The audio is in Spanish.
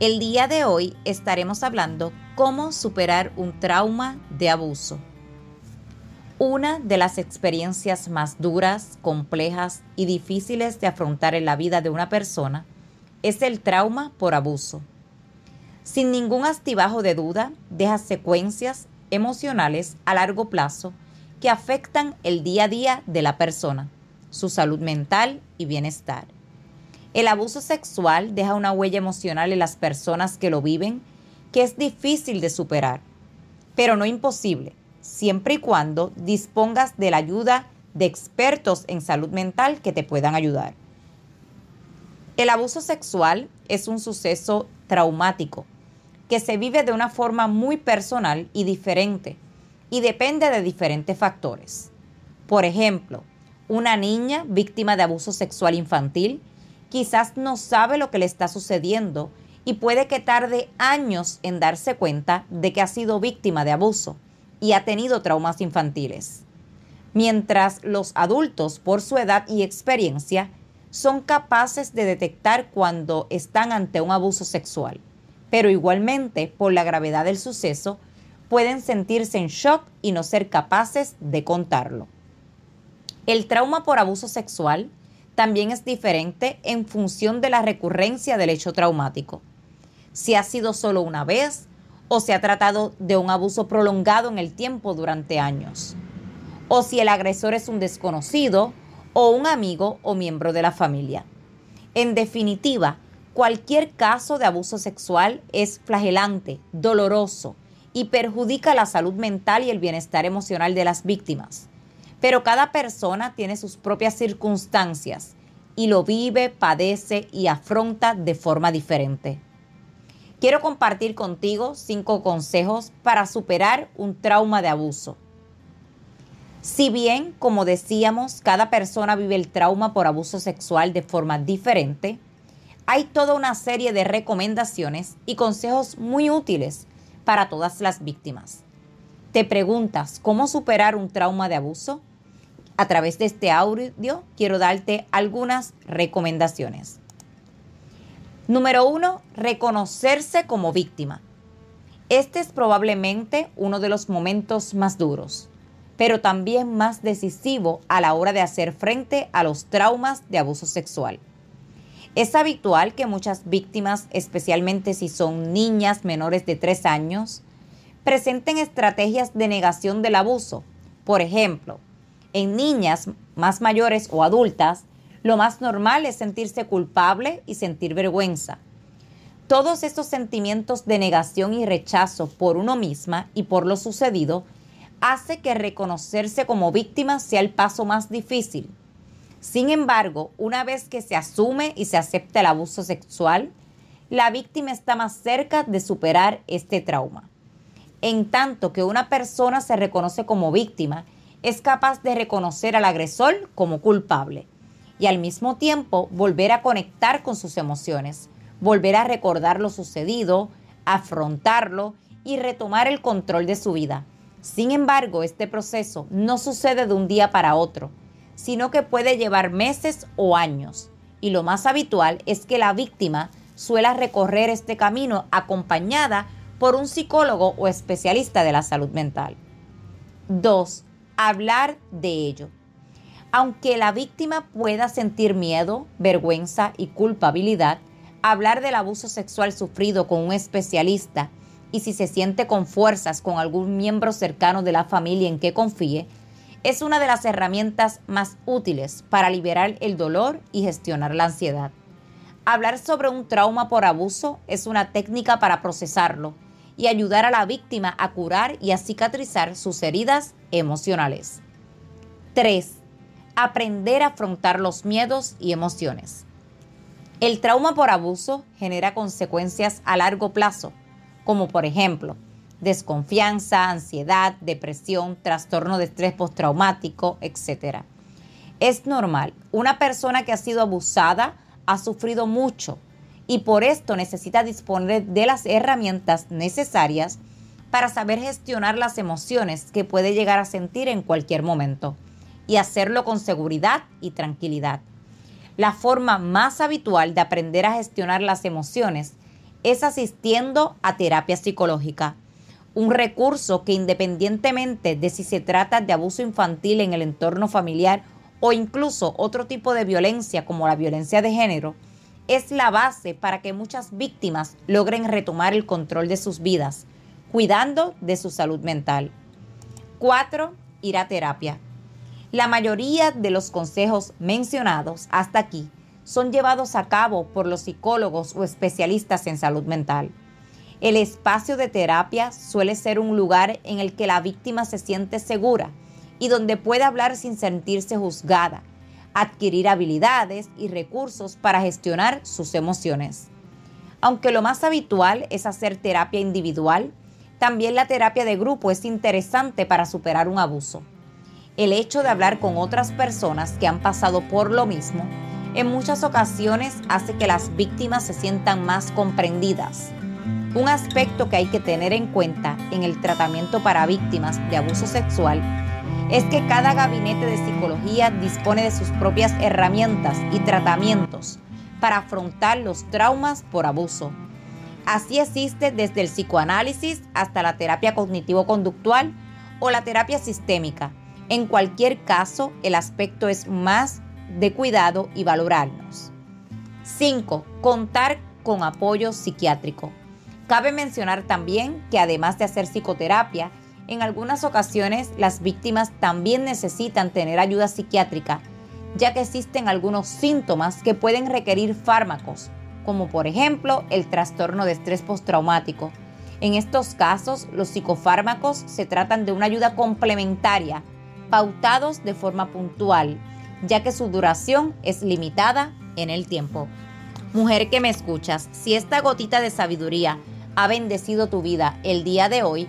El día de hoy estaremos hablando cómo superar un trauma de abuso. Una de las experiencias más duras, complejas y difíciles de afrontar en la vida de una persona es el trauma por abuso. Sin ningún astibajo de duda, deja secuencias emocionales a largo plazo que afectan el día a día de la persona, su salud mental y bienestar. El abuso sexual deja una huella emocional en las personas que lo viven que es difícil de superar, pero no imposible, siempre y cuando dispongas de la ayuda de expertos en salud mental que te puedan ayudar. El abuso sexual es un suceso traumático que se vive de una forma muy personal y diferente y depende de diferentes factores. Por ejemplo, una niña víctima de abuso sexual infantil quizás no sabe lo que le está sucediendo y puede que tarde años en darse cuenta de que ha sido víctima de abuso y ha tenido traumas infantiles. Mientras los adultos, por su edad y experiencia, son capaces de detectar cuando están ante un abuso sexual, pero igualmente, por la gravedad del suceso, pueden sentirse en shock y no ser capaces de contarlo. El trauma por abuso sexual también es diferente en función de la recurrencia del hecho traumático si ha sido solo una vez o se ha tratado de un abuso prolongado en el tiempo durante años, o si el agresor es un desconocido o un amigo o miembro de la familia. En definitiva, cualquier caso de abuso sexual es flagelante, doloroso y perjudica la salud mental y el bienestar emocional de las víctimas. Pero cada persona tiene sus propias circunstancias y lo vive, padece y afronta de forma diferente. Quiero compartir contigo cinco consejos para superar un trauma de abuso. Si bien, como decíamos, cada persona vive el trauma por abuso sexual de forma diferente, hay toda una serie de recomendaciones y consejos muy útiles para todas las víctimas. ¿Te preguntas cómo superar un trauma de abuso? A través de este audio quiero darte algunas recomendaciones. Número uno, reconocerse como víctima. Este es probablemente uno de los momentos más duros, pero también más decisivo a la hora de hacer frente a los traumas de abuso sexual. Es habitual que muchas víctimas, especialmente si son niñas menores de 3 años, presenten estrategias de negación del abuso. Por ejemplo, en niñas más mayores o adultas, lo más normal es sentirse culpable y sentir vergüenza. Todos estos sentimientos de negación y rechazo por uno misma y por lo sucedido hace que reconocerse como víctima sea el paso más difícil. Sin embargo, una vez que se asume y se acepta el abuso sexual, la víctima está más cerca de superar este trauma. En tanto que una persona se reconoce como víctima, es capaz de reconocer al agresor como culpable y al mismo tiempo volver a conectar con sus emociones, volver a recordar lo sucedido, afrontarlo y retomar el control de su vida. Sin embargo, este proceso no sucede de un día para otro, sino que puede llevar meses o años. Y lo más habitual es que la víctima suela recorrer este camino acompañada por un psicólogo o especialista de la salud mental. 2. Hablar de ello. Aunque la víctima pueda sentir miedo, vergüenza y culpabilidad, hablar del abuso sexual sufrido con un especialista y si se siente con fuerzas con algún miembro cercano de la familia en que confíe, es una de las herramientas más útiles para liberar el dolor y gestionar la ansiedad. Hablar sobre un trauma por abuso es una técnica para procesarlo y ayudar a la víctima a curar y a cicatrizar sus heridas emocionales. 3 aprender a afrontar los miedos y emociones. El trauma por abuso genera consecuencias a largo plazo, como por ejemplo desconfianza, ansiedad, depresión, trastorno de estrés postraumático, etc. Es normal, una persona que ha sido abusada ha sufrido mucho y por esto necesita disponer de las herramientas necesarias para saber gestionar las emociones que puede llegar a sentir en cualquier momento y hacerlo con seguridad y tranquilidad. La forma más habitual de aprender a gestionar las emociones es asistiendo a terapia psicológica, un recurso que independientemente de si se trata de abuso infantil en el entorno familiar o incluso otro tipo de violencia como la violencia de género, es la base para que muchas víctimas logren retomar el control de sus vidas, cuidando de su salud mental. 4. Ir a terapia. La mayoría de los consejos mencionados hasta aquí son llevados a cabo por los psicólogos o especialistas en salud mental. El espacio de terapia suele ser un lugar en el que la víctima se siente segura y donde puede hablar sin sentirse juzgada, adquirir habilidades y recursos para gestionar sus emociones. Aunque lo más habitual es hacer terapia individual, también la terapia de grupo es interesante para superar un abuso. El hecho de hablar con otras personas que han pasado por lo mismo en muchas ocasiones hace que las víctimas se sientan más comprendidas. Un aspecto que hay que tener en cuenta en el tratamiento para víctimas de abuso sexual es que cada gabinete de psicología dispone de sus propias herramientas y tratamientos para afrontar los traumas por abuso. Así existe desde el psicoanálisis hasta la terapia cognitivo-conductual o la terapia sistémica. En cualquier caso, el aspecto es más de cuidado y valorarnos. 5. Contar con apoyo psiquiátrico. Cabe mencionar también que además de hacer psicoterapia, en algunas ocasiones las víctimas también necesitan tener ayuda psiquiátrica, ya que existen algunos síntomas que pueden requerir fármacos, como por ejemplo el trastorno de estrés postraumático. En estos casos, los psicofármacos se tratan de una ayuda complementaria, pautados de forma puntual, ya que su duración es limitada en el tiempo. Mujer que me escuchas, si esta gotita de sabiduría ha bendecido tu vida el día de hoy,